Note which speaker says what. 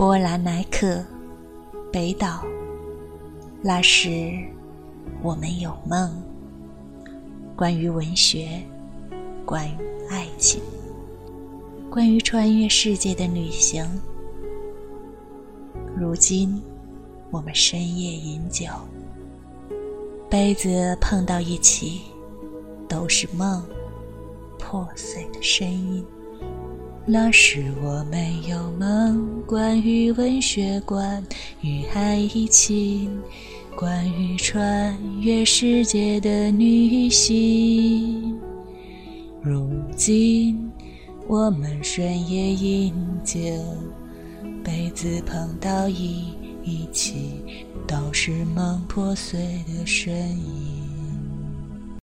Speaker 1: 波兰奈克，北岛。那时，我们有梦，关于文学，关于爱情，关于穿越世界的旅行。如今，我们深夜饮酒，杯子碰到一起，都是梦，破碎的声音。那时我没有梦，关于文学，关于爱情，关于穿越世界的旅行。如今我们深夜饮酒，杯子碰到一起，都是梦破碎的声音。